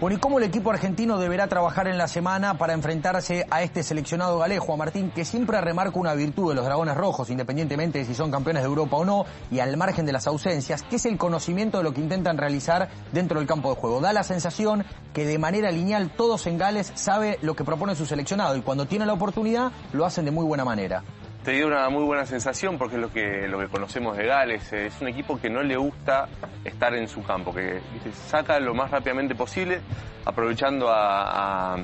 Bueno, ¿y cómo el equipo argentino deberá trabajar en la semana para enfrentarse a este seleccionado galés, Juan Martín, que siempre remarca una virtud de los Dragones Rojos, independientemente de si son campeones de Europa o no, y al margen de las ausencias, que es el conocimiento de lo que intentan realizar dentro del campo de juego? Da la sensación que de manera lineal todos en Gales sabe lo que propone su seleccionado y cuando tiene la oportunidad lo hacen de muy buena manera te dio una muy buena sensación porque es lo que, lo que conocemos de Gales. Es un equipo que no le gusta estar en su campo, que saca lo más rápidamente posible, aprovechando a,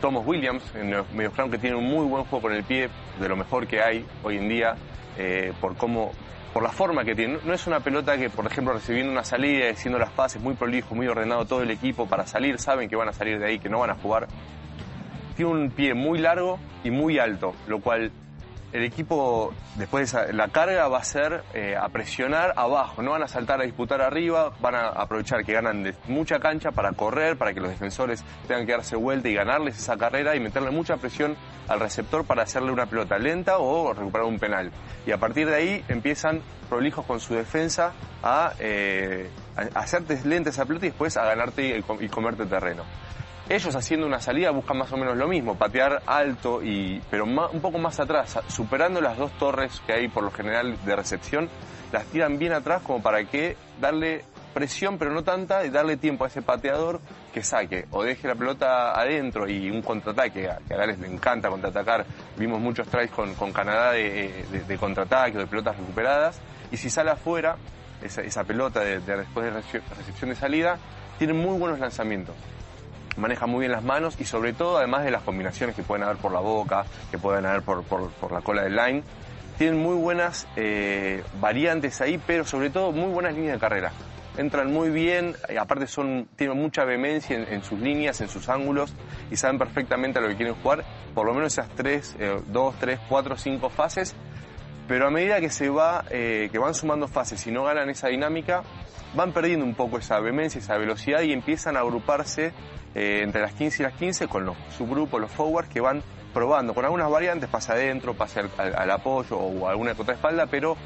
Thomas Williams, en el que tiene un muy buen juego con el pie, de lo mejor que hay hoy en día, eh, por cómo por la forma que tiene. No es una pelota que, por ejemplo, recibiendo una salida haciendo las pases muy prolijo, muy ordenado todo el equipo para salir, saben que van a salir de ahí, que no van a jugar. Tiene un pie muy largo y muy alto, lo cual el equipo, después de la carga, va a ser eh, a presionar abajo, no van a saltar a disputar arriba, van a aprovechar que ganan de mucha cancha para correr, para que los defensores tengan que darse vuelta y ganarles esa carrera y meterle mucha presión al receptor para hacerle una pelota lenta o recuperar un penal. Y a partir de ahí empiezan prolijos con su defensa a, eh, hacerte lenta esa pelota y después a ganarte y comerte terreno. Ellos haciendo una salida buscan más o menos lo mismo, patear alto, y, pero un poco más atrás, superando las dos torres que hay por lo general de recepción, las tiran bien atrás como para que darle presión, pero no tanta, y darle tiempo a ese pateador que saque o deje la pelota adentro y un contraataque, que a Gales le encanta contraatacar. Vimos muchos tries con, Canadá de, de, contraataque o de pelotas recuperadas. Y si sale afuera, esa, pelota de, después de recepción de salida, tiene muy buenos lanzamientos maneja muy bien las manos y sobre todo, además de las combinaciones que pueden haber por la boca, que pueden haber por, por, la cola del line, tienen muy buenas eh, variantes ahí, pero sobre todo muy buenas líneas de carrera. Entran muy bien, aparte son, tienen mucha vehemencia en, sus líneas, en sus ángulos y saben perfectamente a lo que quieren jugar, por lo menos esas tres, eh, dos, tres, cuatro, cinco fases. Pero a medida que se va, eh, que van sumando fases y no ganan esa dinámica, van perdiendo un poco esa vehemencia, esa velocidad y empiezan a agruparse eh, entre las 15 y las 15 con los subgrupos, los forwards que van probando. Con algunas variantes, pasa adentro, pasa al, apoyo o alguna otra espalda, pero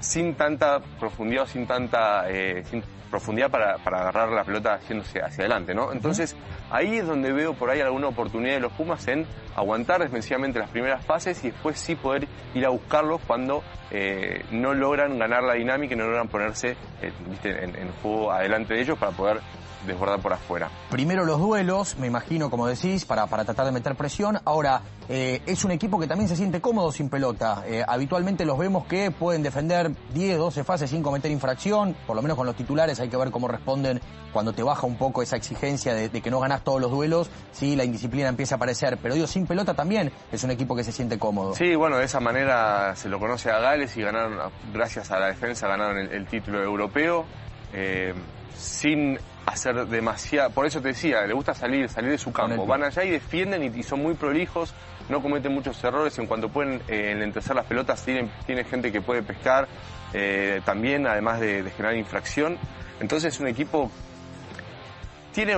sin tanta profundidad o sin tanta eh, profundidad para, agarrar la pelota haciéndose hacia adelante, ¿no? Entonces, ahí es donde veo por ahí alguna oportunidad de los Pumas en aguantar defensivamente las primeras fases y después sí poder ir a buscarlos cuando eh, no logran ganar la dinámica y no logran ponerse en, en, juego adelante de ellos para poder desbordar por afuera. Primero los duelos, me imagino, como decís, para, para tratar de meter presión. Ahora, eh, es un equipo que también se siente cómodo sin pelota. Eh, habitualmente los vemos que pueden defender 10, 12 fases sin cometer infracción. Por lo menos con los titulares hay que ver cómo responden cuando te baja un poco esa exigencia de, que no ganás todos los duelos. Sí, la indisciplina empieza a aparecer. Pero digo, sin pelota también es un equipo que se siente cómodo. Sí, bueno, de esa manera se lo conoce a Gales y ganaron, gracias a la defensa, ganaron el, título europeo. Eh, sin hacer demasiado. Por eso te decía, le gusta salir, salir de su campo. Van allá y defienden y, son muy prolijos, no cometen muchos errores. En cuanto pueden eh, las pelotas, tienen, tiene gente que puede pescar eh, también, además de, generar infracción. Entonces es un equipo tiene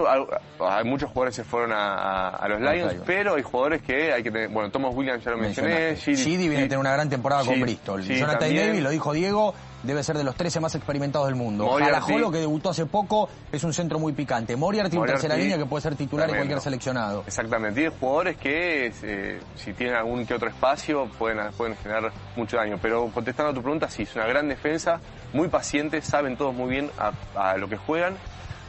hay muchos jugadores se fueron a, los Lions, pero hay jugadores que hay que tener, bueno, Thomas Williams ya lo mencioné, Gidi viene a tener una gran temporada con Bristol. Jonathan Davis, lo dijo Diego, debe ser de los 13 más experimentados del mundo. Jarajolo, que debutó hace poco, es un centro muy picante. Moriarty, en tercera línea que puede ser titular en cualquier seleccionado. Exactamente. Tiene jugadores que, eh, si tienen algún que otro espacio, pueden, pueden generar mucho daño. Pero contestando a tu pregunta, sí, es una gran defensa, muy paciente, saben todos muy bien a, lo que juegan.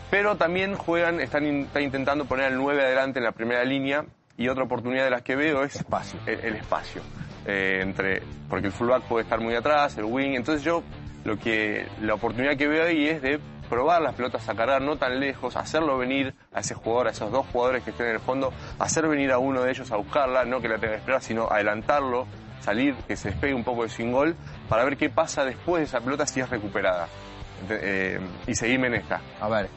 Pero también juegan, están, intentando poner al 9 adelante en la primera línea. Y otra oportunidad de las que veo es espacio. el espacio. Eh, entre, porque el fullback puede estar muy atrás, el wing, entonces yo lo que, la oportunidad que veo ahí es de probar las pelotas a cargar no tan lejos, hacerlo venir a ese jugador, a esos dos jugadores que estén en el fondo, hacer venir a uno de ellos a buscarla, no que la tenga que esperar, sino adelantarlo, salir, que se despegue un poco de su gol, para ver qué pasa después de esa pelota si es recuperada. Eh, y seguirme en esta. A ver,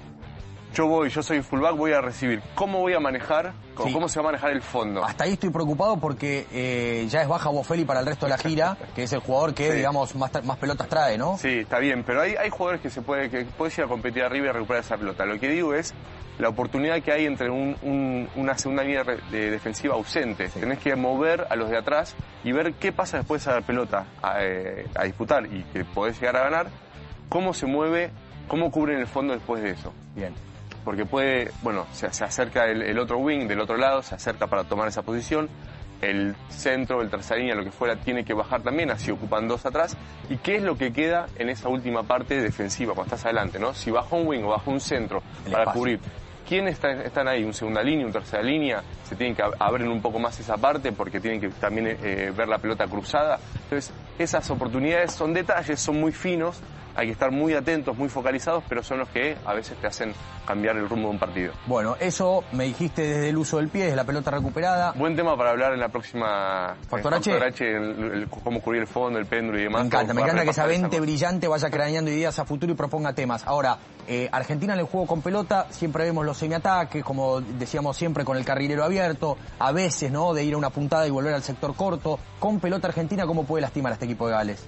yo voy, yo soy fullback, voy a recibir. ¿Cómo voy a manejar? ¿Cómo, se va a manejar el fondo? Hasta ahí estoy preocupado porque eh, ya es baja Bofeli para el resto de la gira, que es el jugador que, digamos, más, más pelotas trae, ¿no? Sí, está bien, pero hay, hay jugadores que se puede, que puedes ir a competir arriba y recuperar esa pelota. Lo que digo es la oportunidad que hay entre una segunda línea de defensiva ausente. Tenés que mover a los de atrás y ver qué pasa después de esa pelota a, eh, a disputar y que podés llegar a ganar, cómo se mueve, cómo cubren el fondo después de eso. Bien. Porque puede, bueno, se, acerca el, otro wing del otro lado, se acerca para tomar esa posición, el centro, el tercera línea, lo que fuera, tiene que bajar también, así ocupan dos atrás. ¿Y qué es lo que queda en esa última parte defensiva cuando estás adelante, no? Si baja un wing o baja un centro para cubrir ¿Quiénes están, ahí? ¿Un segunda línea, un tercera línea? Se tienen que abrir un poco más esa parte porque tienen que también eh, ver la pelota cruzada. Entonces, esas oportunidades son detalles, son muy finos, hay que estar muy atentos, muy focalizados, pero son los que a veces te hacen cambiar el rumbo de un partido. Bueno, eso me dijiste desde el uso del pie, desde la pelota recuperada. Buen tema para hablar en la próxima Factor H. cómo cubrir el fondo, el péndulo y demás. Me encanta, me encanta que esa mente brillante vaya craneando ideas a futuro y proponga temas. Ahora, eh, Argentina en el juego con pelota, siempre vemos los semiataques, como decíamos siempre, con el carrilero abierto, a veces, ¿no? De ir a una puntada y volver al sector corto. Con pelota Argentina, ¿cómo puede lastimar a este equipo de Gales?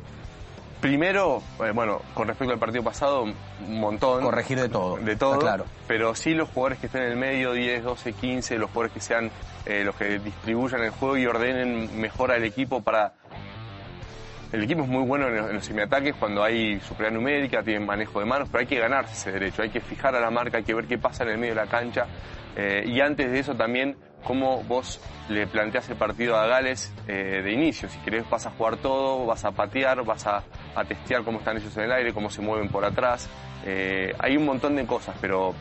Primero, eh, bueno, con respecto al partido pasado, un montón. Corregir de todo. De todo. Claro. Pero sí los jugadores que estén en el medio, 10, 12, 15, los jugadores que sean eh, los que distribuyan el juego y ordenen mejor al equipo para el equipo es muy bueno en los, semiataques cuando hay superioridad numérica, tienen manejo de manos, pero hay que ganarse ese derecho, hay que fijar a la marca, hay que ver qué pasa en el medio de la cancha. Eh, y antes de eso también, cómo vos le planteás el partido a Gales eh, de inicio. Si querés vas a jugar todo, vas a patear, vas a, testear cómo están ellos en el aire, cómo se mueven por atrás. Eh, hay un montón de cosas, pero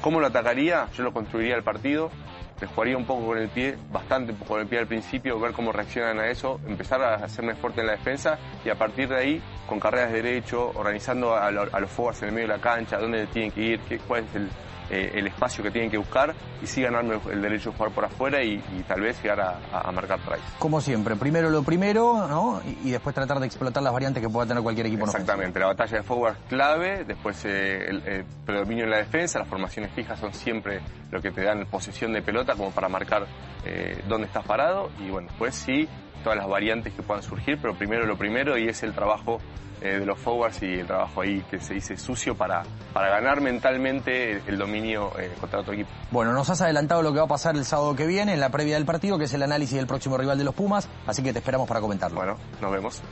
¿cómo lo atacaría? Yo lo construiría el partido le jugaría un poco con el pie, bastante con el pie al principio, ver cómo reaccionan a eso, empezar a hacerme fuerte en la defensa y a partir de ahí, con carreras de derecho, organizando a, los forwards en el medio de la cancha, dónde tienen que ir, qué, cuál es el, eh, el espacio que tienen que buscar y sí ganarme el derecho de jugar por afuera y, tal vez llegar a, marcar tries. Como siempre, primero lo primero, ¿no? Y, después tratar de explotar las variantes que pueda tener cualquier equipo. Exactamente, la batalla de forward clave, después eh, el, predominio en la defensa, las formaciones fijas son siempre lo que te dan posesión de pelota como para marcar eh, dónde estás parado y bueno, pues sí, todas las variantes que puedan surgir, pero primero lo primero y es el trabajo eh, de los forwards y el trabajo ahí que se dice sucio para, para ganar mentalmente el, dominio eh, contra otro equipo. Bueno, nos has adelantado lo que va a pasar el sábado que viene en la previa del partido, que es el análisis del próximo rival de los Pumas, así que te esperamos para comentarlo. Bueno, nos vemos.